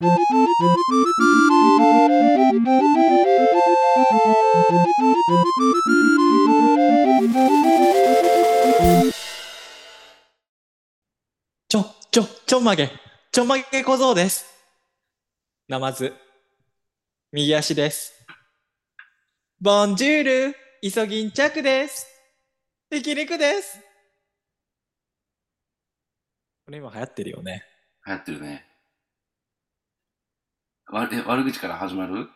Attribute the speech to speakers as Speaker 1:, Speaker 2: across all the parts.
Speaker 1: ちょ、ちょ、ちょんまげ、ちょんまげ小僧です。ナマズ、右足です。ボンジュール、イソギンチャクです。ひき肉です。これ今流行ってるよね。
Speaker 2: 流行ってるね。わえ悪口から始まる？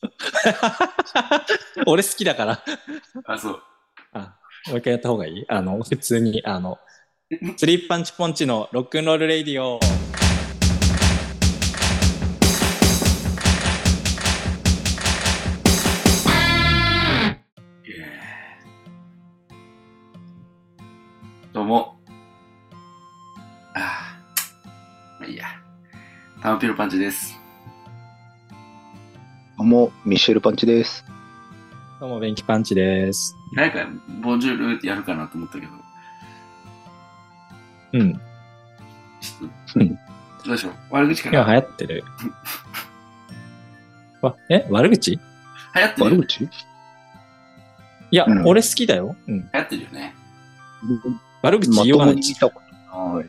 Speaker 1: 俺好きだから。
Speaker 2: あ、そう。
Speaker 1: あ、もう一回やった方がいい？あの、普通に、あの、スリーパンチポンチのロックンロールレイディオ。
Speaker 2: どうも。タマピロパンチです。
Speaker 3: どうも、ミシェルパンチです。
Speaker 1: どうも、ベンキパンチです。
Speaker 2: 誰か、ボンジュールってやるかなと思ったけど。
Speaker 1: うん。
Speaker 2: ちょっと、
Speaker 1: うん
Speaker 2: どうでしょう悪口か
Speaker 1: 今流
Speaker 2: ら。
Speaker 1: 行ってる。わ、え？悪口？い
Speaker 2: 流行ってる。
Speaker 3: 悪口？
Speaker 1: や、
Speaker 3: うん
Speaker 1: 俺好きだよ。うん。
Speaker 2: 流行ってるよね。
Speaker 1: 悪口言いようがない。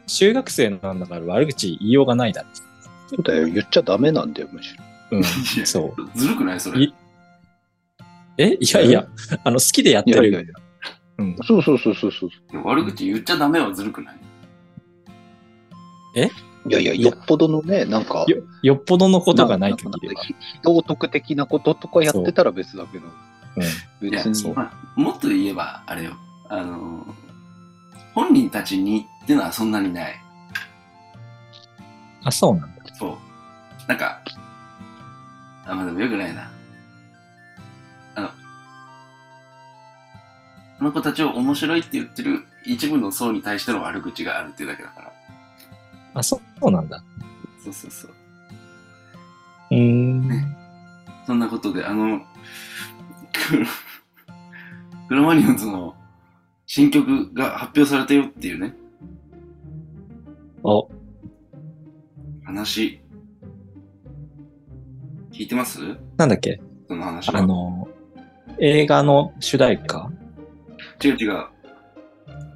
Speaker 1: 中学生なんだから悪口言いようがないだろ。
Speaker 3: そうだよ、言っちゃダメなんだよ、むしろ。
Speaker 1: うん。そう。
Speaker 2: ずるくない？それ。
Speaker 1: いえ？いやいや、あの、好きでやってる。
Speaker 3: いやいやいや。
Speaker 1: うん。
Speaker 3: そうそうそうそうそう。
Speaker 2: いや悪口言っちゃダメはずるくない？
Speaker 3: いやいや、よっぽどのね、なんか、
Speaker 1: よ、よっぽどのことがない限りは。
Speaker 3: ひ道徳的なこととかやってたら別だけど、
Speaker 1: うん。
Speaker 3: 別に。
Speaker 1: そう
Speaker 2: まあ、もっと言えば、あれよ。あのー本人たちにっていうのはそんなにない。
Speaker 1: あ、そうなんだ。
Speaker 2: そう。なんか、あ、まあでもよくないな。あの、あの子たちを面白いって言ってる一部の層に対しての悪口があるっていうだけだから。
Speaker 1: あ、そうなんだ。
Speaker 2: そうそうそう。
Speaker 1: うーん。
Speaker 2: そんなことで、あの、クロマニオンズの新曲が発表されたよっていうね、
Speaker 1: お、
Speaker 2: 話。聞いてます？
Speaker 1: なんだっけ？
Speaker 2: その話は。
Speaker 1: あの、映画の主題歌？
Speaker 2: 違う違う。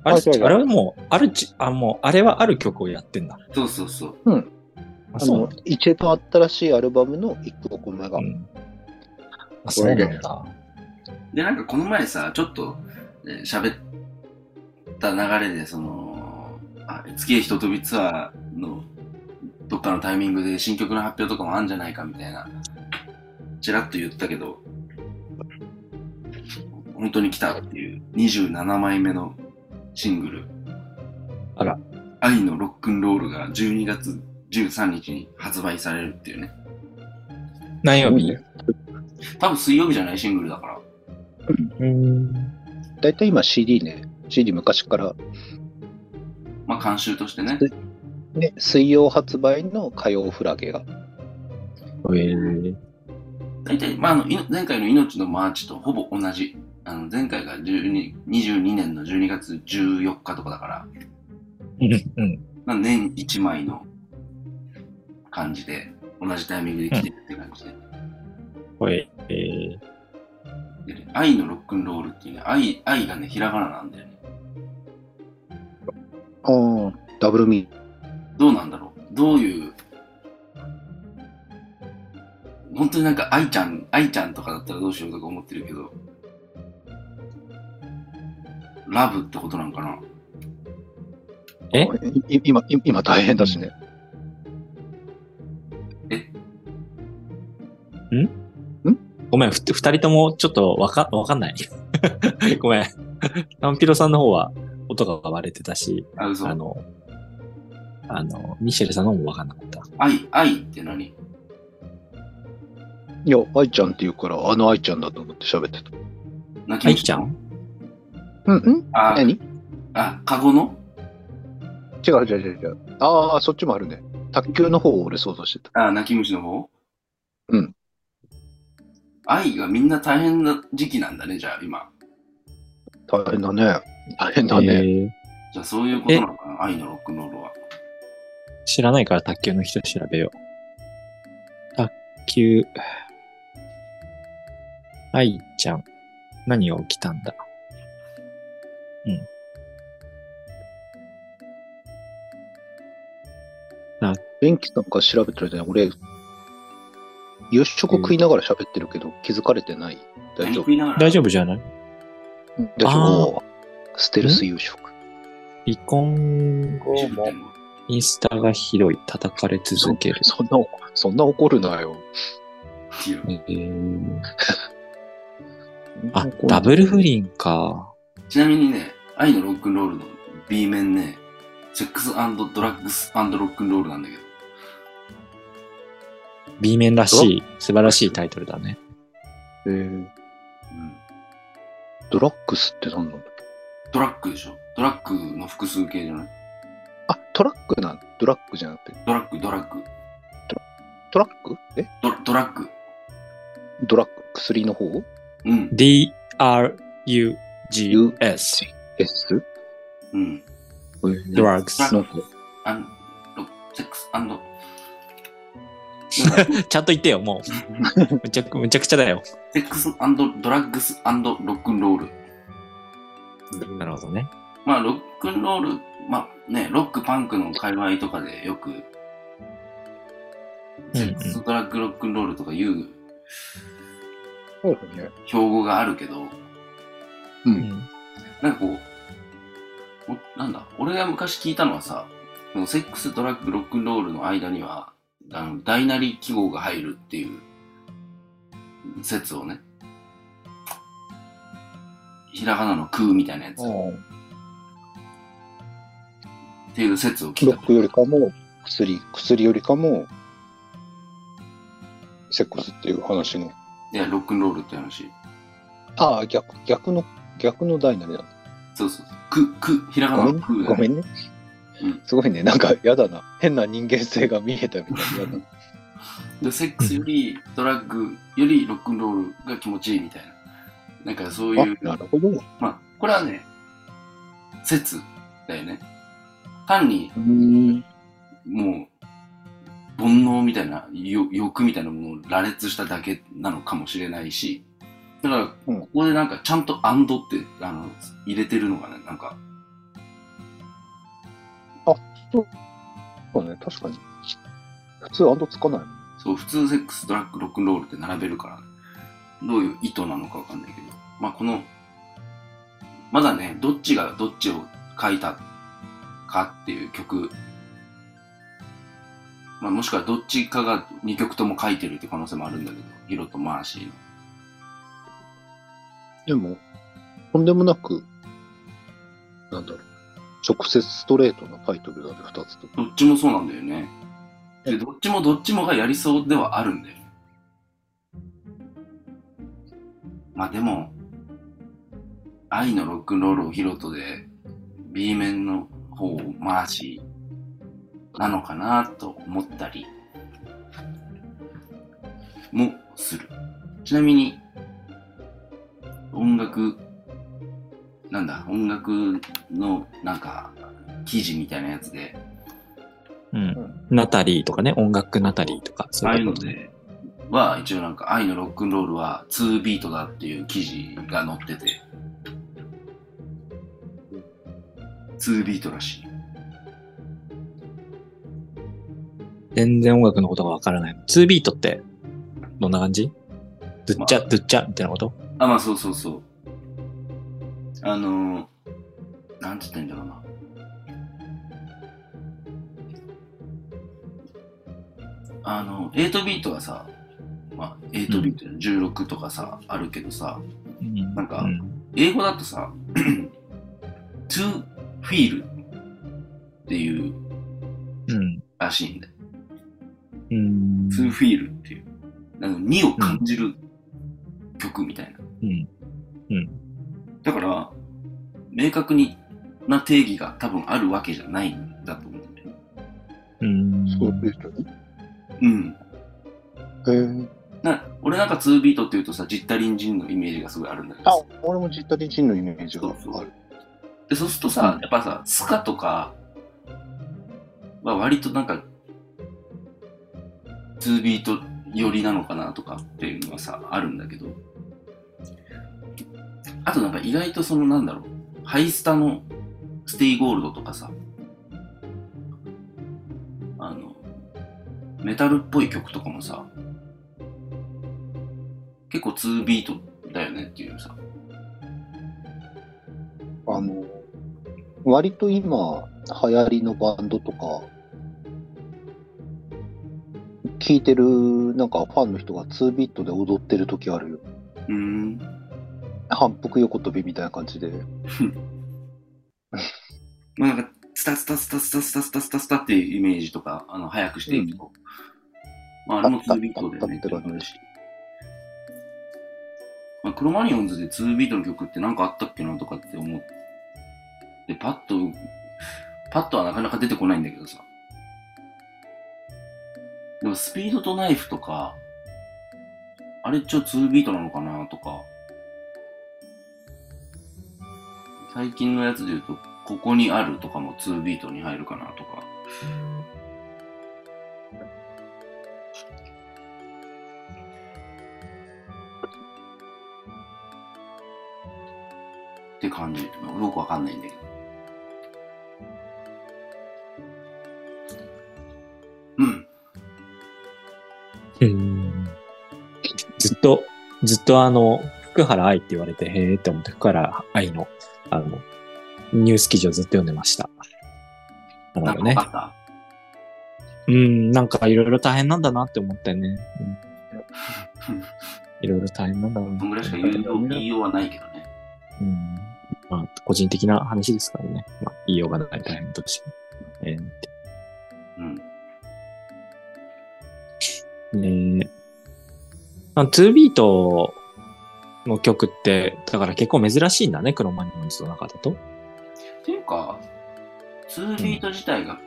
Speaker 1: あれ
Speaker 3: あ
Speaker 1: れはもう、あるち、あ、もう、あれはある曲をやってんだ。
Speaker 2: そうそうそう。
Speaker 1: あ、
Speaker 3: あの
Speaker 1: そうなんだ。、
Speaker 3: 一番新しいアルバムの一曲目が。
Speaker 1: うん。あ、そうなんだ。
Speaker 2: で、なんかこの前さ、ちょっとえー喋った流れで、その、あ月へひと飛びツアーのどっかのタイミングで新曲の発表とかもあるんじゃないかみたいな、ちらっと言ったけど、本当に来たっていう27枚目のシングル。
Speaker 1: あら。
Speaker 2: 愛のロックンロールが12月13日に発売されるっていうね。
Speaker 1: 何曜日？
Speaker 2: 多分水曜日じゃないシングルだから。
Speaker 1: うん。
Speaker 3: だいたい今 CD ね、CD 昔から、
Speaker 2: まあ監修としてね。
Speaker 3: ね、水曜発売の火曜フラゲが。
Speaker 1: えー、
Speaker 2: 大体、まあ、あの、いの前回の命のマーチとほぼ同じ。あの、前回が12 22年の12月14日とかだから、
Speaker 1: うん、うん。
Speaker 2: まあ、年1枚の感じで、同じタイミングで来てるって感じで。
Speaker 1: これ、えー、
Speaker 2: でね愛のロックンロールっていうね、愛、愛がね、ひらがななんだよね。
Speaker 3: ああ、ダブルミ
Speaker 2: どうなんだろう？どういう、本当になんか愛ちゃん、愛ちゃんとかだったらどうしようとか思ってるけど、ラブってことなんかな？
Speaker 1: え？
Speaker 3: い今、い今大変だしね。
Speaker 1: ごめん、ふ二人ともちょっとわか、わかんない。ごめん。タンピロさんの方は音が割れてたし。
Speaker 2: あ
Speaker 1: の、あの、ミシェルさんの方もわかんなかった。
Speaker 2: 愛、愛って何？
Speaker 3: いや、愛ちゃんって言うから、あの愛ちゃんだと思って喋ってた。
Speaker 2: 泣
Speaker 1: 愛ちゃん？
Speaker 3: うんうん？
Speaker 2: あ、
Speaker 3: 何？
Speaker 2: あ、カゴの？
Speaker 3: 違う違う違う違う。ああ、そっちもあるね。卓球の方を俺想像してた。
Speaker 2: あ、泣き虫の方？
Speaker 3: うん。
Speaker 2: 愛がみんな大変な時期なんだね、じゃあ今。
Speaker 3: 大変だね。大変だね。
Speaker 1: えー
Speaker 2: じゃあそういうことなのかな愛のロックンロールは。
Speaker 1: 知らないから卓球の人調べよう。球。愛ちゃん。何が起きたんだ？
Speaker 3: 元気さんが調べてる間に俺、夕食食いながら喋ってるけど、気づかれてない。大丈夫？
Speaker 1: 大丈夫じゃない？
Speaker 3: うん。大丈夫ステルス夕食。
Speaker 1: 離婚後もインスタがひどい。叩かれ続ける。
Speaker 3: そんな、そんな怒るなよ。
Speaker 2: いや
Speaker 1: えー。あ、ダブル不倫か。
Speaker 2: ちなみにね、愛のロックンロールの B 面ね、セックスドラッグスロックンロールなんだけど、
Speaker 1: B 面らしい、素晴らしいタイトルだね。
Speaker 3: えー。
Speaker 2: うん、
Speaker 3: ドラッグスって何なんだ？っけ
Speaker 2: ドラッグでしょ。ドラッグの複数形じゃない？
Speaker 3: あ、トラックなんドラッグじゃなくて、
Speaker 2: ドラッグ、ドラッグ。
Speaker 3: トラック？え？
Speaker 2: ドドラッグ。
Speaker 3: ドラッグ？薬の方？
Speaker 2: うん。
Speaker 1: D-R-U-G-S。
Speaker 3: ?S?
Speaker 2: うん。
Speaker 3: えー
Speaker 1: drugs
Speaker 3: なんか
Speaker 2: アンロセックスなんか
Speaker 1: ちゃんと言ってよ、もう。むちゃく、むちゃくちゃだよ。
Speaker 2: セックスドラッグスロックンロール。
Speaker 1: なるほどね。
Speaker 2: まあ、ロックンロール、まあね、ロックパンクの界隈とかでよく、セックスドラッグロックンロールとかいう
Speaker 3: そうだね。
Speaker 2: 標語があるけど、
Speaker 3: う。
Speaker 1: うんん。
Speaker 2: なんかこう、おなんだ、俺が昔聞いたのはさ、セックス、ドラッグ、ロックンロールの間には、あの、大なり記号が入るっていう説をね、ひらがなの空みたいなやつっていう説を聞いた。
Speaker 3: ロックよりかも、薬、薬よりかも、セックスっていう話の。
Speaker 2: いや、ロックンロールって話。
Speaker 3: ああ、逆、逆の、逆の大なりなんだ。
Speaker 2: そうそうそう。く、く、ひらがなの空。だね。
Speaker 3: ごめんね
Speaker 2: うん。
Speaker 3: すごいね。なんか、やだな。変な人間性が見えたみたいな。
Speaker 2: で、セックスよりドラッグよりロックンロールが気持ちいいみたいな。なんかそういう
Speaker 3: あ、なるほど。
Speaker 2: まあ、これはね、説だよね。単に、
Speaker 3: うん。
Speaker 2: もう、煩悩みたいな、よ欲みたいなものを羅列しただけなのかもしれないし、だから、
Speaker 3: うん
Speaker 2: ここでなんか、ちゃんとアンドって、あの、入れてるのがね、なんか、
Speaker 3: そうね、確かに。普通アンドつかない。
Speaker 2: そう、普通セックス、ドラッグ、ロックンロールって並べるから、どういう意図なのかわかんないけど、まあ、この、まだね、どっちがどっちを書いたかっていう曲、まあ、もしくはどっちかが2曲とも書いてるって可能性もあるんだけど、ヒロとマーシーの。
Speaker 3: でも、とんでもなく、なんだろう。直接ストレートなタイトルだね、二つと。
Speaker 2: どっちもそうなんだよね。で、どっちもどっちもがやりそうではあるんだよね。まあでも、愛のロックンロールをヒロトで、B 面の方をマーシーなのかなと思ったりもする。ちなみに、音楽、なんだ、音楽のなんか記事みたいなやつで、
Speaker 1: うん。ナタリーとかね、音楽ナタリーとか、そ
Speaker 2: ああ
Speaker 1: ういううことね。
Speaker 2: いので、は一応なんか愛のロックンロールは2ビートだっていう記事が載ってて、2ビートらしい。
Speaker 1: 全然音楽のことがわからない。2ビートって、どんな感じ？ドゥッチャ、
Speaker 2: まあ
Speaker 1: ドゥッチャみたいなこと？
Speaker 2: あ、まあそうそうそう。あのー、なんて言ったらいいんだろうな。あの、8ビートはさ、まあ、8ビート、16とかさ、あるけどさ、
Speaker 1: うん
Speaker 2: なんか
Speaker 1: うん
Speaker 2: 英語だとさ、to feel っていう
Speaker 1: うん。
Speaker 2: らしいんだよ。
Speaker 1: うん。
Speaker 2: to feel っていう。なんか、2を感じる曲みたいな。
Speaker 1: うん。うん。
Speaker 2: だから、明確にな定義が多分あるわけじゃないんだと思うんだよね。
Speaker 1: うん。
Speaker 3: そういう人に。
Speaker 2: うん。
Speaker 3: へえ。
Speaker 2: な俺なんか2ビートっていうとさ、ジッタリンジンのイメージがすごいあるんだけど
Speaker 3: あ
Speaker 2: さ、
Speaker 3: 俺もジッタリジンのイメージが
Speaker 2: そうそう
Speaker 3: ある。
Speaker 2: で、そうするとさ、やっぱさ、スカとかは割となんか、2ビート寄りなのかなとかっていうのはさ、あるんだけど、あとなんか意外とそのなんだろう、ハイスタのステイゴールドとかさ、あの、メタルっぽい曲とかもさ、結構2ビートだよねっていうさ、
Speaker 3: あの、割と今、流行りのバンドとか、聞いてる、なんかファンの人が2ビートで踊ってる時あるよ。
Speaker 2: うーん、
Speaker 3: 反復横跳びみたいな感じで。
Speaker 2: まあなんか、スタスタスタスタスタスタスタスタっていうイメージとか、あの、早くしていくと。まあ、あれも2ビートでね、
Speaker 3: って感じ。
Speaker 2: まあ、クロマニヨンズで2ビートの曲ってなんかあったっけなとかって思って、でパッと、パッとはなかなか出てこないんだけどさ。でも、スピードとナイフとか、あれ一応2ビートなのかなとか、最近のやつで言うと、ここにあるとかも2ビートに入るかなとか。って感じ。よくわかんないんだけど。
Speaker 1: ずっとあの、福原愛って言われて、へーって思って、福原愛の、あの、ニュース記事をずっと読んでました。なるほどねうん、なんかいろいろ大変なんだなって思ってね。いろいろ大変なんだな。
Speaker 2: そんぐらいしか言いよう言いようはないけどね。
Speaker 1: うん。まあ、個人的な話ですからね。まあ、言いようがない大変として。え
Speaker 2: うん。
Speaker 1: ー、ねえ。まあ、2ビートの曲って、だから結構珍しいんだね、クロマニオンズの中だと。
Speaker 2: っていうか、2ビート自体が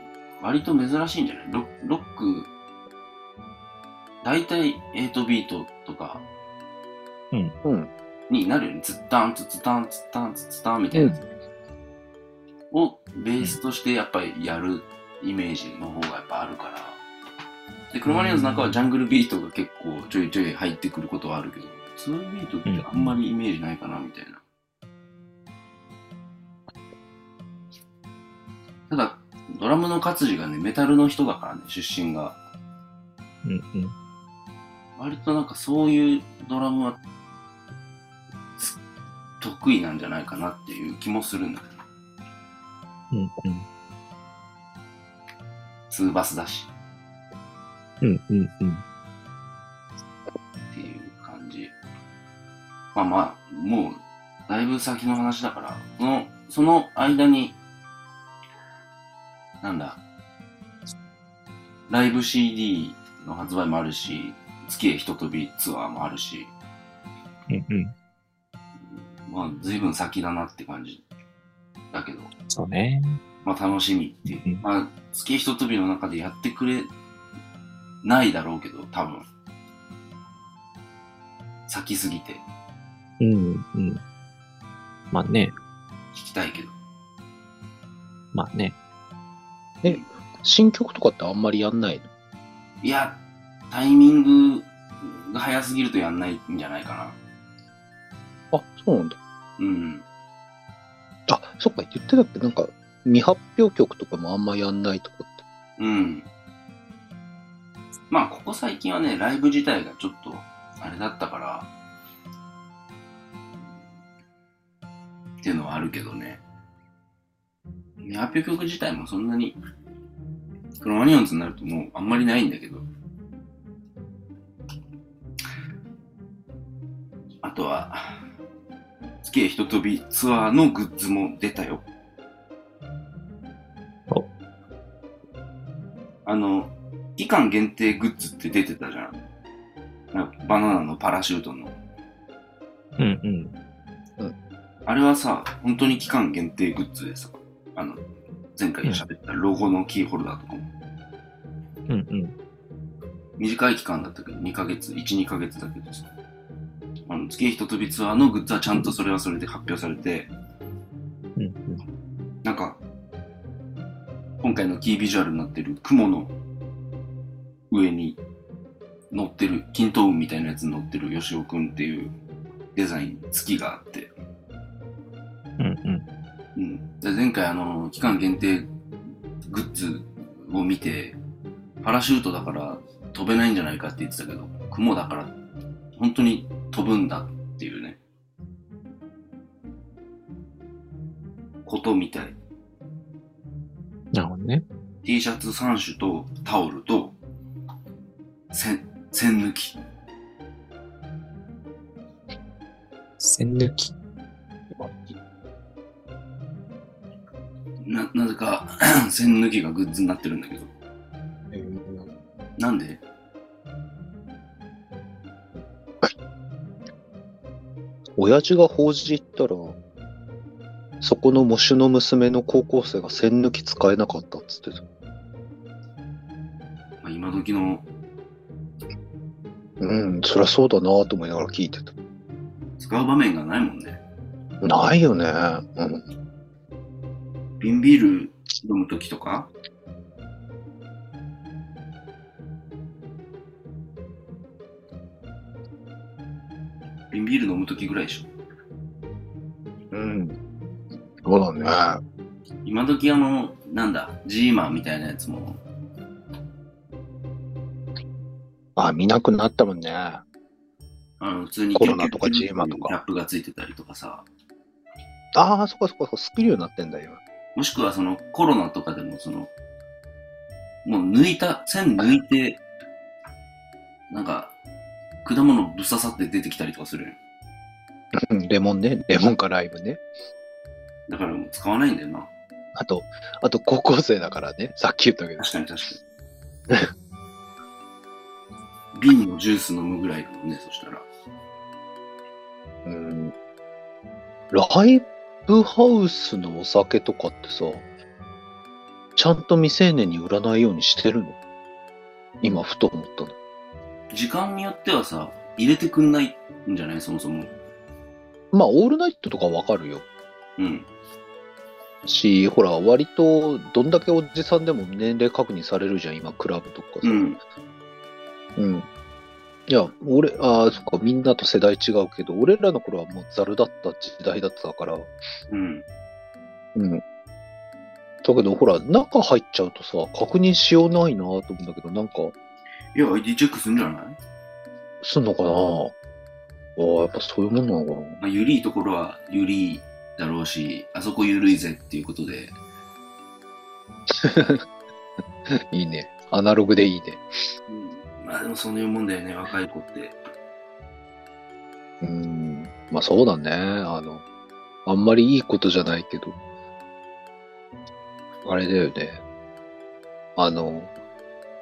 Speaker 2: 割と珍しいんじゃない？ロロック、大体8ビートとか
Speaker 3: うん。
Speaker 2: になるよね。ツッタン、ツツタン、ツッタン、ツツタンみたいなやつ。をベースとしてやっぱりやるイメージの方がやっぱあるから。で、クロマニオンズなんかはジャングルビートが結構ちょいちょい入ってくることはあるけど、2ビートってあんまりイメージないかなみたいな。ただ、ドラムの勝地がね、メタルの人だからね、出身が。
Speaker 1: うんうん。
Speaker 2: 割となんかそういうドラムはつ得意なんじゃないかなっていう気もするんだけど。
Speaker 1: うんうん。
Speaker 2: ツーバスだし
Speaker 1: うんうんうん。
Speaker 2: っていう感じ。まあまあ、もうだいぶ先の話だから、その、その間に、なんだ、ライブ CD の発売もあるし、月へひと飛びツアーもあるし、
Speaker 1: うんうん。
Speaker 2: まあ随分先だなって感じだけど、
Speaker 1: そうね。
Speaker 2: まあ楽しみっていう
Speaker 1: うん。
Speaker 2: まあ、月へひと飛びの中でやってくれないだろうけど、多分。先すぎて
Speaker 1: うんうん。まあね。
Speaker 2: 聞きたいけど。
Speaker 1: まあね。
Speaker 3: 新曲とかってあんまりやんないの？
Speaker 2: いや、タイミングが早すぎるとやんないんじゃないかな。
Speaker 3: あ、そうなんだ。
Speaker 2: うん。
Speaker 3: あ、そっか、言ってたっけなんか、未発表曲とかもあんまやんないとかって。
Speaker 2: うん。まあ、ここ最近はね、ライブ自体がちょっと、あれだったから、っていうのはあるけどね。未発表曲自体もそんなに、クロマニオンズになるともうあんまりないんだけど。あとは、月へひと飛びツアーのグッズも出たよ。
Speaker 1: お
Speaker 2: あの、期間限定グッズって出てたじゃん。なバナナのパラシュートの。
Speaker 1: うんうん。
Speaker 2: あれはさ、本当に期間限定グッズでさ、あの、前回喋ったロゴのキーホルダーとかも、
Speaker 1: うんうん。
Speaker 2: 短い期間だったけど、2ヶ月、1、2ヶ月だけどさ、あの、月へひと飛びツアーのグッズはちゃんとそれはそれで発表されて、
Speaker 1: うんうん。
Speaker 2: なんか、今回のキービジュアルになってる雲の上に乗ってる、均等運みたいなやつに乗ってる吉尾くんっていうデザイン、月があって。
Speaker 1: うんうん。
Speaker 2: うん。で前回あの、期間限定グッズを見て、パラシュートだから飛べないんじゃないかって言ってたけど、雲だから本当に飛ぶんだっていうね。ことみたい。
Speaker 1: なるほどね。
Speaker 2: T シャツ3種とタオルと、線、線抜き。
Speaker 1: 線抜き。
Speaker 2: な、なぜか 線抜きがグッズになってるんだけど。なんで？
Speaker 3: 親父が法事行ったら、そこの喪主の娘の高校生が線抜き使えなかったっつってた。
Speaker 2: まあ、今時の
Speaker 3: うん、そりゃそうだなと思いながら聞いてた。
Speaker 2: 使う場面がないもんね。
Speaker 3: ないよね。うん。
Speaker 2: 瓶ビール飲むときとか？瓶ビール飲むときぐらいでしょ。
Speaker 3: うん。そうだね。
Speaker 2: 今時あの、なんだ、ジーマンみたいなやつも、
Speaker 3: あ、見なくなったもんね。
Speaker 2: あの、普通に
Speaker 3: コロナとかジーマとか
Speaker 2: キャップがついてたりとかさ、
Speaker 3: ああ、そっかそっかそっか、スキルになってんだよ。
Speaker 2: もしくはそのコロナとかでもその、もう抜いた、線抜いて、なんか、果物ぶっ刺さって出てきたりとかする
Speaker 3: レモンね。レモンかライムね。
Speaker 2: だからもう使わないんだよな。
Speaker 3: あと、あと高校生だからね。さっき言ったけど。
Speaker 2: 確かに確かに。瓶のジュース飲むぐらいだもんね、そしたら。
Speaker 3: うん。ライブハウスのお酒とかってさ、ちゃんと未成年に売らないようにしてるの？今、ふと思ったの。
Speaker 2: 時間によってはさ、入れてくんないんじゃない？そもそも。
Speaker 3: まあ、オールナイトとかわかるよ。
Speaker 2: うん。
Speaker 3: し、ほら、割と、どんだけおじさんでも年齢確認されるじゃん、今、クラブとかさ。
Speaker 2: うん。
Speaker 3: うん。いや、俺、ああ、そっか、みんなと世代違うけど、俺らの頃はもうザルだった時代だったから、
Speaker 2: うん。
Speaker 3: うん。だけど、ほら、中入っちゃうとさ、確認しようないなと思うんだけど、なんか、
Speaker 2: いや、ID チェックするんじゃない？
Speaker 3: すんのかな？ああ、やっぱそういうもんなのかな
Speaker 2: まあ、ゆりいところはゆりいだろうし、あそこゆるいぜっていうことで、
Speaker 3: いいね。アナログでいいね。
Speaker 2: まあでもそういうもんだよね、若い子って。
Speaker 3: うん。まあそうだね。あの、あんまりいいことじゃないけど、あれだよね。あの、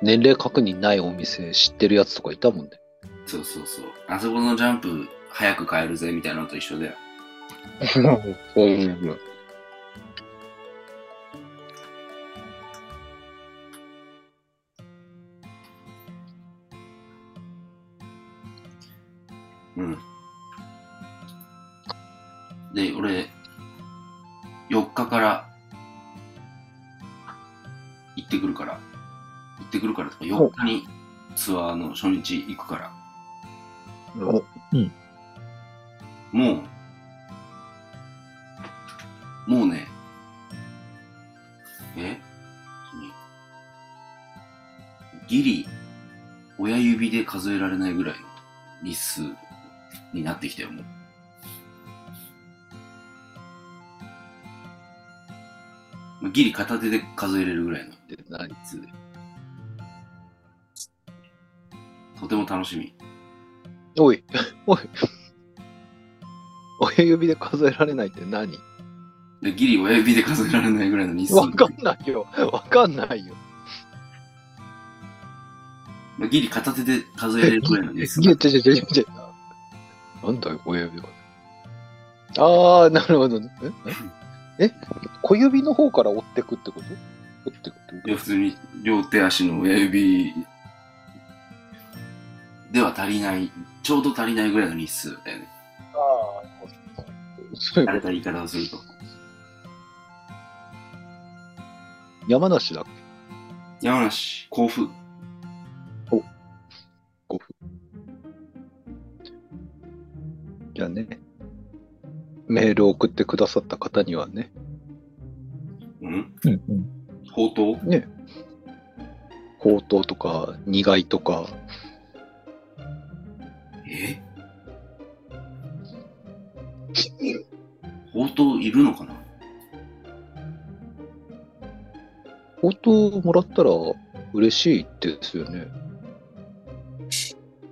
Speaker 3: 年齢確認ないお店知ってるやつとかいたもんね。
Speaker 2: そうそうそう。あそこのジャンプ早く帰るぜみたいなのと一緒だよ。
Speaker 3: そういう
Speaker 2: うん。で、俺、4日から行ってくるから、行ってくるからとか、4日にツアーの初日行くから、
Speaker 3: の。
Speaker 2: もう、もうね、え？ギリ、親指で数えられないぐらいの日数になってきたよ、もう。まあギリ片手で数えれるぐらいの
Speaker 3: って何
Speaker 2: 日数で。とても楽しみ。
Speaker 3: おい、おい。親指で数えられないって何？
Speaker 2: で、ギリ親指で数えられないぐらいの日数。
Speaker 3: わかんないよ。わかんないよ。
Speaker 2: まあ、ギリ片手で数えれるぐらいの日数
Speaker 3: い。や、ちょちょちょちょ。なんだよ、親指は。ああ、なるほどね。え？え？小指の方から折ってくってこと？折ってくってこ
Speaker 2: いや、普通に両手足の親指では足りない、ちょうど足りないぐらいの日数だよね。
Speaker 3: とああ、そういうこと。
Speaker 2: 慣れた言い方をすると。
Speaker 3: 山梨だっけ？
Speaker 2: 山梨、甲府。
Speaker 3: メールを送ってくださった方にはね、
Speaker 2: うん？
Speaker 1: うんうん。
Speaker 2: ほうとう
Speaker 3: ね、ほうとうとか苦いとか、
Speaker 2: え？ほうとういるのかな？
Speaker 3: ほうとうもらったら嬉しいですよね。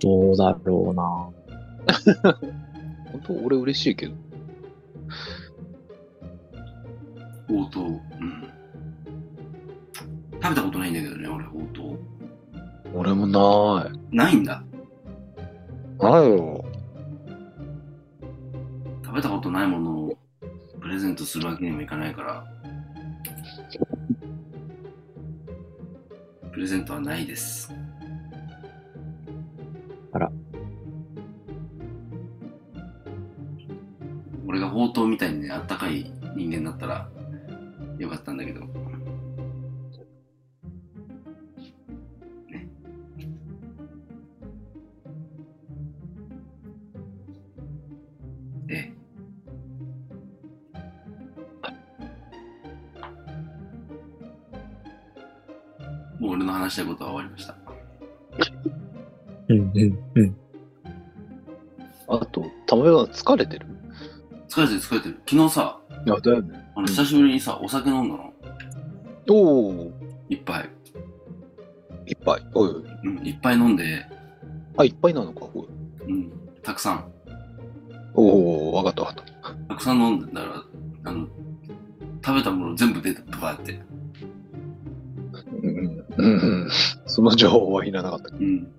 Speaker 1: どうだろうな。
Speaker 3: 本当俺嬉しいけど。
Speaker 2: ほうとう。うん。食べたことないんだけどね、俺、ほうとう。
Speaker 3: 俺もない。
Speaker 2: ないんだ。
Speaker 3: ないよ。
Speaker 2: 食べたことないものをプレゼントするわけにもいかないから。プレゼントはないです。ほうとうみたいにね、あったかい人間だったらよかったんだけど。ね。ええ。もう俺の話したいことは終わりました。
Speaker 1: うんうんうん。
Speaker 3: あと、たまが疲れてる？
Speaker 2: 疲れてる疲れてる。昨日さ、
Speaker 3: いや、だよね。
Speaker 2: あの久しぶりにさ、お酒飲んだの？
Speaker 3: おお、
Speaker 2: いっぱい。
Speaker 3: いっぱい？おいおい。
Speaker 2: うん、いっぱい飲んで、
Speaker 3: あ、いっぱいなのか。おい
Speaker 2: うん、たくさん。
Speaker 3: おお、わかったわかった。
Speaker 2: たくさん飲んでたら、あの、食べたもの全部出た、バーって。
Speaker 3: うんうん、うんうん。その情報はいらなかった。
Speaker 2: うん。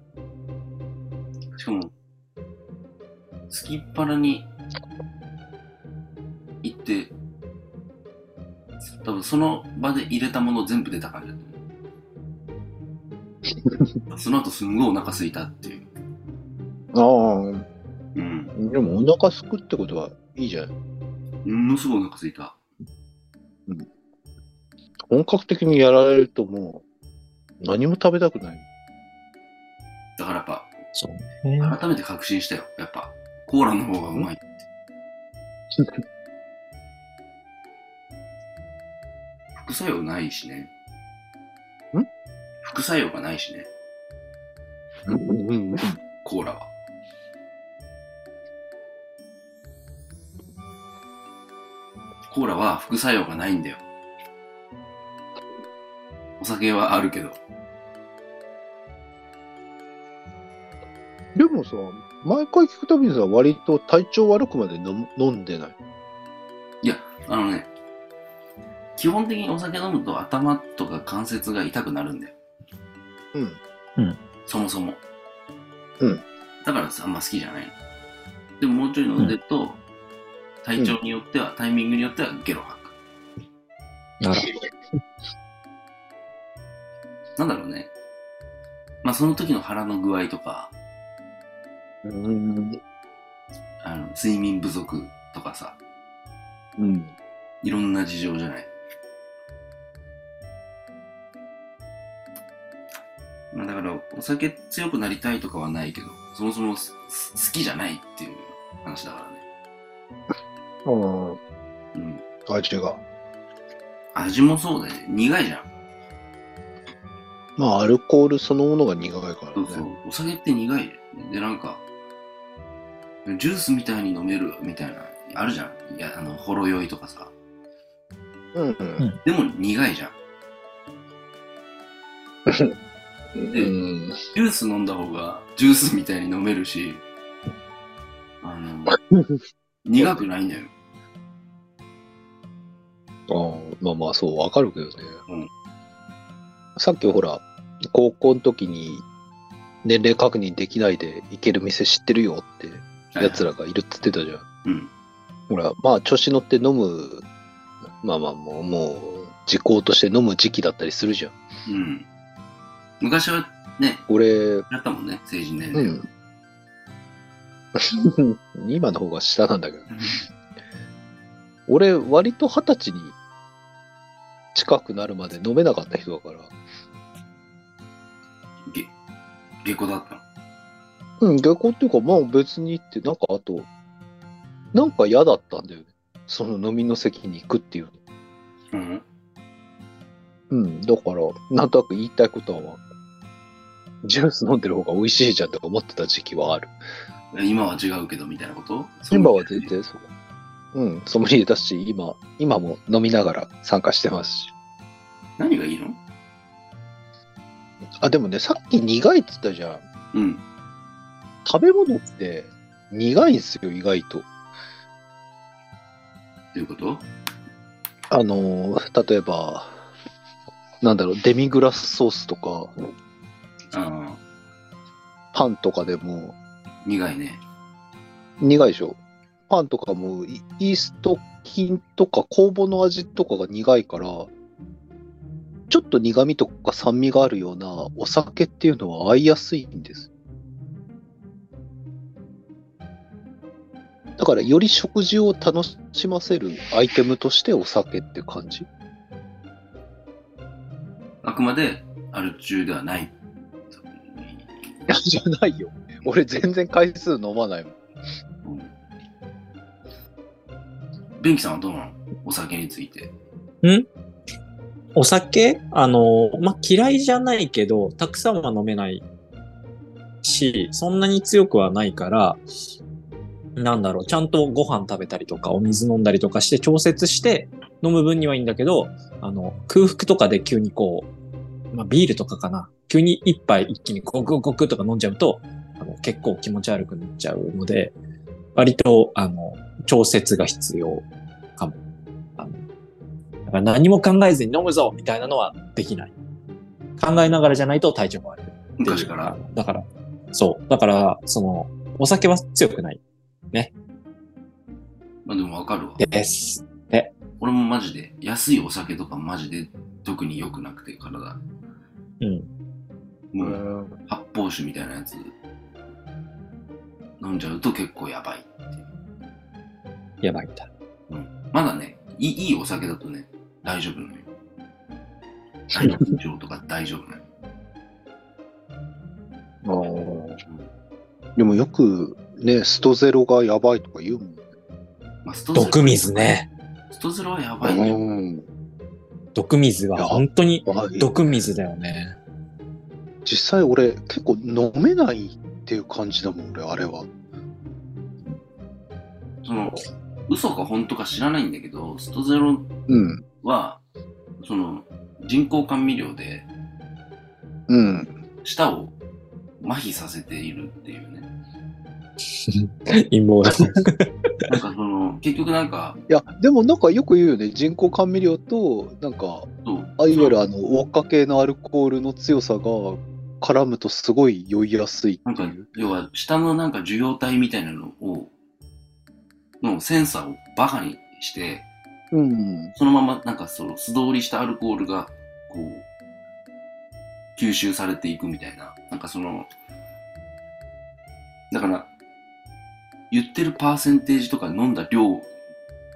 Speaker 2: しかも、すきっ腹にその場で入れたもの全部出た感じだった。その後すんごいお腹空いたっていう。
Speaker 3: ああ、
Speaker 2: うん。
Speaker 3: でもお腹すくってことはいいじゃん。
Speaker 2: ものすごいお腹空いた。
Speaker 3: 本格的にやられるともう、何も食べたくない。
Speaker 2: だからやっぱ、
Speaker 1: そうね。
Speaker 2: 改めて確信したよ。やっぱ、コーラの方がうまい。副作用ないしね。
Speaker 3: ん？
Speaker 2: 副作用がないしね、
Speaker 3: うんうん。
Speaker 2: コーラは。コーラは副作用がないんだよ。お酒はあるけど。
Speaker 3: でもさ、毎回聞くたびにさ、割と体調悪くまで飲む飲んでない？
Speaker 2: いや、あのね、基本的にお酒飲むと頭とか関節が痛くなるんだよ。
Speaker 3: うん。
Speaker 2: そもそも。
Speaker 3: うん。
Speaker 2: だからさあんま好きじゃないの。でももうちょい飲んでると、体調によっては、タイミングによってはゲロ吐く。
Speaker 1: あら。
Speaker 2: なんだろうね。まあその時の腹の具合とか、
Speaker 3: うん。
Speaker 2: あの睡眠不足とかさ、
Speaker 3: うん。
Speaker 2: いろんな事情じゃない。まあだから、お酒強くなりたいとかはないけど、そもそも好きじゃないっていう話だからね。
Speaker 3: あ
Speaker 2: うん。
Speaker 3: あ、味が。
Speaker 2: 味もそうだよね。苦いじゃん。
Speaker 3: まあ、アルコールそのものが苦いからね。
Speaker 2: そうそう。お酒って苦い。で、なんか、ジュースみたいに飲めるみたいな、あるじゃん。いや、あの、ほろ酔いとかさ。
Speaker 3: うんうん。
Speaker 2: でも苦いじゃん。
Speaker 3: うん。
Speaker 2: ジュース飲んだ方がジュースみたいに飲めるし、あの、苦くないんだよ。
Speaker 3: ああまあまあ、そう、わかるけどね。
Speaker 2: うん
Speaker 3: さっきほら、高校の時に年齢確認できないで行ける店知ってるよって奴らがいるって言ってたじゃん。
Speaker 2: うん。
Speaker 3: ほら、まあ、調子乗って飲む、まあまあ、もう、もう、時効として飲む時期だったりするじゃん。
Speaker 2: うん。昔はね、
Speaker 3: 俺、
Speaker 2: やったもんね、成人年
Speaker 3: う
Speaker 2: 齢。
Speaker 3: ん。今の方が下なんだけど。俺、割と二十歳に近くなるまで飲めなかった人だから。
Speaker 2: げ、下戸だったの？
Speaker 3: うん、下校っていうか、まあ別にって、なんかあと、なんか嫌だったんだよね。その飲みの席に行くっていう。
Speaker 2: うん。
Speaker 3: うん。だから、なんとなく言いたいことは、ジュース飲んでる方が美味しいじゃんとか思ってた時期はある。
Speaker 2: 今は違うけど、みたいなこと？
Speaker 3: 今は全然そう。うん、ソムリエだし、今、今も飲みながら参加してますし。
Speaker 2: 何がいいの？
Speaker 3: あ、でもね、さっき苦いって言ったじゃん。
Speaker 2: うん。
Speaker 3: 食べ物って苦いんすよ、意外と。
Speaker 2: どういうこと？
Speaker 3: あのー、例えば、なんだろう、デミグラスソースとか、パンとかでも
Speaker 2: 苦いね。
Speaker 3: 苦いでしょ。パンとかもイイースト菌とか酵母の味とかが苦いから、ちょっと苦味とか酸味があるようなお酒っていうのは合いやすいんです。だからより食事を楽しませるアイテムとしてお酒って感じ。
Speaker 2: あくまでアル中ではない。
Speaker 3: いや、じゃないよ。俺全然回数飲まないもん。
Speaker 2: うん。ベンキさんはどうなの？お酒について。
Speaker 1: お酒？あの、まあ、嫌いじゃないけど、たくさんは飲めないし、そんなに強くはないから、なんだろう、ちゃんとご飯食べたりとか、お水飲んだりとかして調節して飲む分にはいいんだけど、あの、空腹とかで急にこう、まあ、ビールとかかな。急に一杯一気にゴクゴクとか飲んじゃうと、あの結構気持ち悪くなっちゃうので、割と、あの、調節が必要かも。あのだから何も考えずに飲むぞみたいなのはできない。考えながらじゃないと体調が悪い。
Speaker 2: 昔から。
Speaker 1: だから、そう。だから、その、お酒は強くない
Speaker 2: まあでもわかるわ。
Speaker 1: です。
Speaker 2: 俺もマジで、安いお酒とかマジで特に良くなくて、体。
Speaker 1: うん。
Speaker 2: もう、発泡酒みたいなやつ、飲んじゃうと結構やばいっていう。
Speaker 1: やばいんだ。
Speaker 2: まだね、いいいいお酒だとね、大丈夫なのよ。大丈夫とか大丈夫なのよ。
Speaker 3: あーでもよくね、ストゼロがやばいとか言うもん。
Speaker 2: まあ、ストゼロ
Speaker 1: 毒水ね。
Speaker 2: ストゼロはやばいね。
Speaker 3: うん。
Speaker 1: 毒水は本当に毒水だよね。
Speaker 3: 実際俺結構飲めないっていう感じだもん、俺、あれは。
Speaker 2: その、嘘か本当か知らないんだけど、ストゼロ
Speaker 3: うん。
Speaker 2: は、その、人工甘味料で
Speaker 3: うん。
Speaker 2: 舌を麻痺させているっていうね。
Speaker 1: 陰謀だ。
Speaker 2: なんかその、結局なんか、
Speaker 3: いや、でもなんかよく言うよね。人工甘味料と、なんか、あいわゆるあの、ウォッカ系のアルコールの強さが絡むとすごい酔いやすい
Speaker 2: なんか要は、下のなんか受容体みたいなのを、のセンサーをバカにして、
Speaker 3: うん。
Speaker 2: そのままなんかその素通りしたアルコールが、こう、吸収されていくみたいな。なんかその、だから、言ってるパーセンテージとか飲んだ量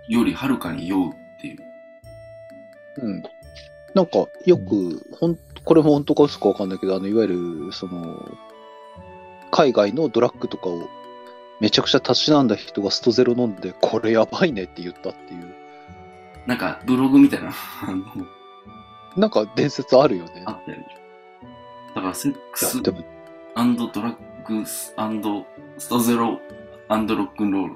Speaker 2: よりはるかに酔うっていう。
Speaker 3: うん。なんか、よく、ほん、これも本当か嘘かわかんないけど、あの、いわゆる、その、海外のドラッグとかをめちゃくちゃたしなんだ人がストゼロ飲んで、これやばいねって言ったっていう。
Speaker 2: なんかブログみたいな、
Speaker 3: なんか伝説あるよね。
Speaker 2: あったよね。だからセック
Speaker 3: い
Speaker 2: スドラッグスストゼロロックンロール。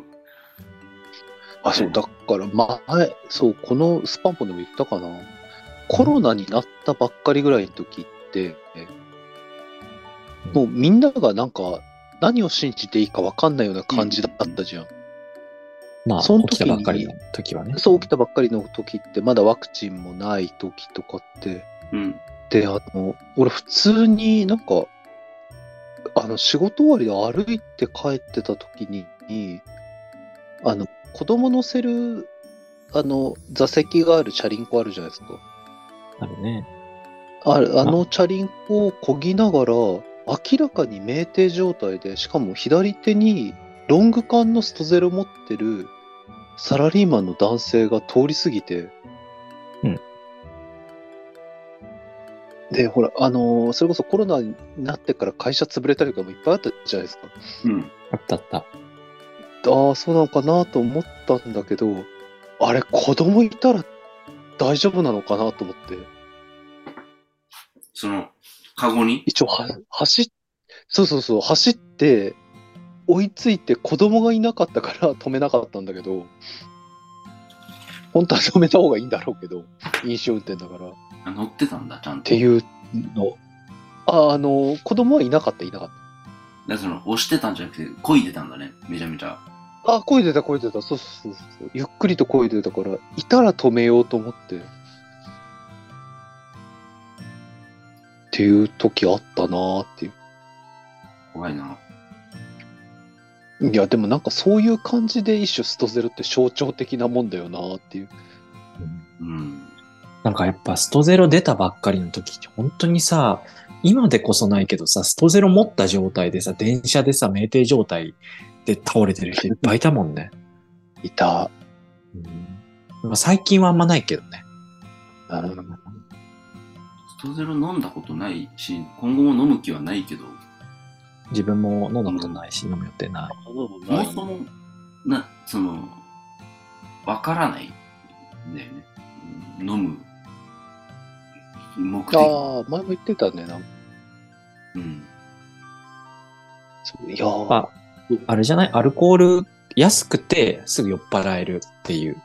Speaker 3: あ、そう、だから前、そう、このスパンポンでも言ったかな。コロナになったばっかりぐらいの時って、もうみんながなんか、何を信じていいか分かんないような感じだったじゃん。
Speaker 1: まあ、
Speaker 3: その時に
Speaker 1: 起きたばっかりの時はね。
Speaker 3: そう起きたばっかりの時って、まだワクチンもない時とかって、
Speaker 2: うん。
Speaker 3: で、あの、俺普通になんか、あの、仕事終わりで歩いて帰ってた時に、あの、子供乗せる、あの、座席があるチャリンコあるじゃないですか。
Speaker 1: あるね。
Speaker 3: あれあのチャリンコを漕ぎながら、明らかに酩酊状態で、しかも左手にロング缶のストゼロ持ってるサラリーマンの男性が通り過ぎて、で、ほら、あのーそれこそコロナになってから会社潰れたりとかもいっぱいあったじゃないですか。
Speaker 2: うん。
Speaker 1: あったあった。
Speaker 3: ああ、そうなのかなと思ったんだけど、あれ、子供いたら大丈夫なのかなと思って。
Speaker 2: その、カゴに？
Speaker 3: 一応は、走っ、そうそうそう、走って、追いついて子供がいなかったから止めなかったんだけど、本当は止めた方がいいんだろうけど、飲酒運転だから。っ
Speaker 2: あ乗ってたんだ、ちゃんと。
Speaker 3: ていうの。あ、あの、子供はいなかった、いなかっ
Speaker 2: だからその、押してたんじゃなくて、漕いでたんだね。めちゃめちゃ。
Speaker 3: た。あ、声出た、声出た。そうそうそうそう。ゆっくりと声出たから、いたら止めようと思って。っていう時あったなーっていう。
Speaker 2: 怖いな。
Speaker 3: いや、でもなんかそういう感じで一種ストゼロって象徴的なもんだよなーっていう。
Speaker 2: うん。
Speaker 1: なんかやっぱストゼロ出たばっかりの時って本当にさ、今でこそないけどさ、ストゼロ持った状態でさ、電車でさ、酩酊状態で倒れてる人 いっぱいいたもんね。
Speaker 3: いた。
Speaker 1: うんまあ、最近はあんまないけどね。
Speaker 3: うん
Speaker 2: ストゼロ飲んだことないし、今後も飲む気はないけど、
Speaker 1: 自分も飲んだことないし、飲む予定ない。
Speaker 2: そもそも、な、その、わからないんだよね。うん飲む目的。
Speaker 3: ああ、前も言ってたね、なんか。
Speaker 2: うん。
Speaker 3: そういや
Speaker 1: あ、あれじゃない？アルコール安くてすぐ酔っ払えるっていう。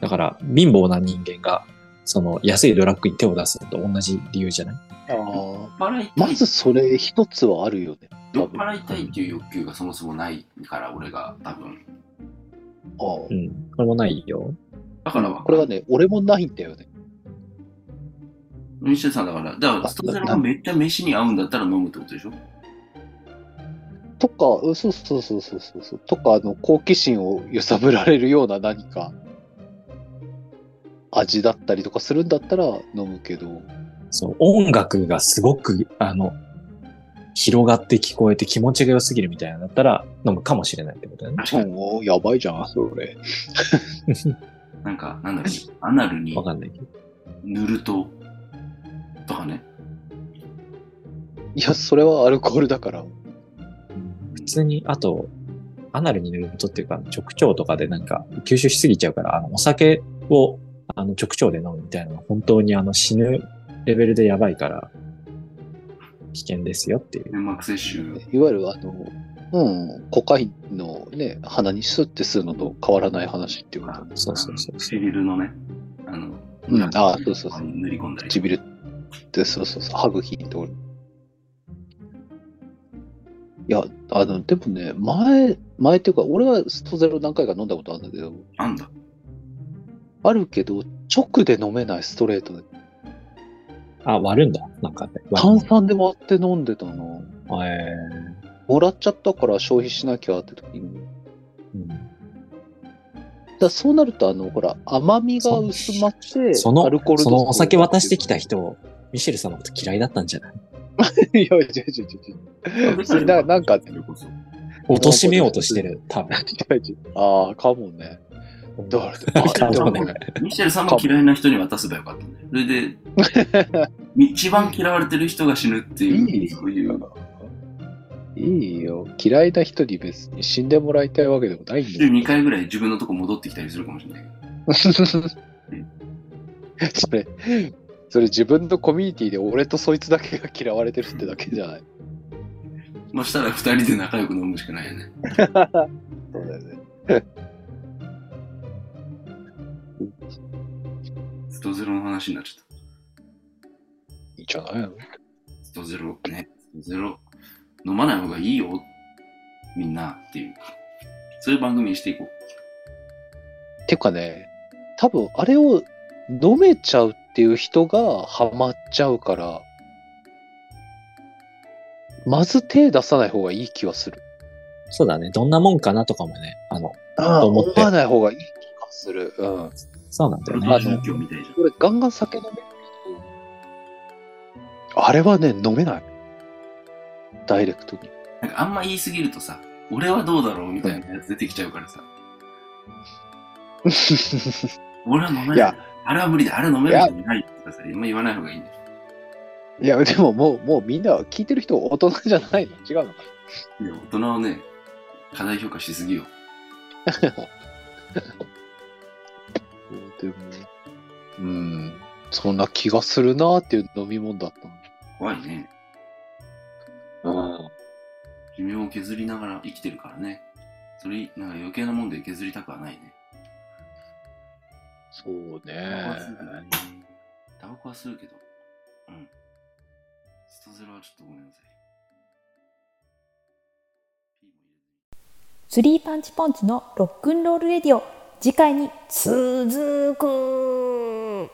Speaker 1: だから、貧乏な人間が、その安いドラッグに手を出すのと同じ理由じゃない？
Speaker 3: あー。
Speaker 2: 酔っ払いたい。
Speaker 3: まずそれ一つはあるよね。
Speaker 2: 酔っ払いたいっていう欲求がそもそもないから、俺が多分。
Speaker 3: あー
Speaker 1: うん。これもないよ。
Speaker 2: だからわ
Speaker 3: これはね、俺もないんだよね。
Speaker 2: 西田さん。だから、だから、ストゼロがめっちゃ飯に合うん。だったら飲むってことでしょ
Speaker 3: とか、うん。そうそうそうそうそうそう。とか、あの、好奇心を揺さぶられるような何か、味だったりとかするんだったら飲むけど、
Speaker 1: そう、音楽がすごく、あの、広がって聞こえて気持ちが良すぎるみたいなのだったら飲むかもしれないってことだよね。
Speaker 2: 確かに。
Speaker 3: もうやばいじゃん、それ。
Speaker 2: なんか、なんだろう、アナルに
Speaker 1: わかんないけど。
Speaker 2: 塗ると、とかね。
Speaker 3: いや、それはアルコールだから。
Speaker 1: 普通に、あと、アナルに塗ることっていうか、直腸とかでなんか吸収しすぎちゃうから、あの、お酒を、あの、直腸で飲むみたいなのは本当にあの、死ぬレベルでやばいから、危険ですよっていう。
Speaker 2: 粘膜摂取。
Speaker 3: いわゆるあの、うん、コカインのね、鼻にスッて吸うのと変わらない話っていうか。
Speaker 1: そうそうそうそう。
Speaker 2: 唇のね、あの、
Speaker 3: うん、ああ、そうそうそう。
Speaker 2: 塗り込んだり。
Speaker 3: 唇って、そうそうそう、歯茎のところ。いや、あの、でもね、前、前っていうか、俺はストゼロ何回か飲んだことあるんだけど、
Speaker 2: なんだ。あ
Speaker 3: あるけど、直で飲めないストレートで。
Speaker 1: あ、割るんだ。なんかね。
Speaker 3: 炭酸で割って飲んでたな。
Speaker 1: え
Speaker 3: もらっちゃったから消費しなきゃって時に。
Speaker 1: ーうん
Speaker 3: だそうなると、あの、ほら、甘みが薄まって、
Speaker 1: その
Speaker 3: アルコール、
Speaker 1: そのお酒渡してきた。人、ミシェルさんのこと嫌いだったんじゃない？
Speaker 3: いや、違う違う違う違う。それななんか。
Speaker 1: 貶めようとしてる、多分。
Speaker 3: ああ、かもね。だから、
Speaker 1: かもね
Speaker 2: ミシェルさんも嫌いな人に渡せばよかったんだよ。それで、一番嫌われてる人が死ぬっていう、
Speaker 3: いい
Speaker 2: そういう。
Speaker 3: いいよ。嫌いな人に別に死んでもらいたいわけでもないんだよ。
Speaker 2: 12回ぐらい自分のとこ戻ってきたりするかもしれない。
Speaker 3: それ、それ自分のコミュニティで俺とそいつだけが嫌われてるってだけじゃない？
Speaker 2: まあしたら二人で仲良く飲むしかないよね。
Speaker 3: そうだよね。
Speaker 2: ストゼロの話になっちゃった。
Speaker 3: いいんじゃないの？
Speaker 2: ストゼロね。ストゼロ飲まない方がいいよ。みんなっていう。そういう番組にしていこう。
Speaker 3: てかね、多分あれを飲めちゃうっていう人がハマっちゃうから、まず手出さない方がいい気はする。
Speaker 1: そうだね。どんなもんかなとかもね。あの、
Speaker 3: あ
Speaker 1: と思って
Speaker 3: 思わない方がいい気がする。うん。
Speaker 1: そうなんだよね。
Speaker 3: あの
Speaker 2: 宗教みたいじゃん。
Speaker 3: 俺、ガンガン酒飲めるあれはね、飲めない。ダイレクトに。
Speaker 2: なんかあんま言いすぎるとさ、俺はどうだろうみたいなやつ出てきちゃうからさ、俺は飲めないい
Speaker 3: や。
Speaker 2: あれは無理だ。あれ飲めるないとかさ、あんま言わない方がいいんだよ。
Speaker 3: いや、でももう、もうみんな聞いてる人大人じゃないの違うのか
Speaker 2: いや、大人はね、過大評価しすぎよ。
Speaker 3: でも、うん、そんな気がするなっていう飲み物だった
Speaker 2: 怖いね。
Speaker 3: の。
Speaker 2: 寿命を削りながら生きてるからね。それ、なんか余計なもんで削りたくはないね。
Speaker 3: そうね。
Speaker 2: ね。タバコはするけど。うん。ストゼロはちょっとごめんなさい。
Speaker 4: スリーパンチポンチのロックンロールレディオ次回に続く。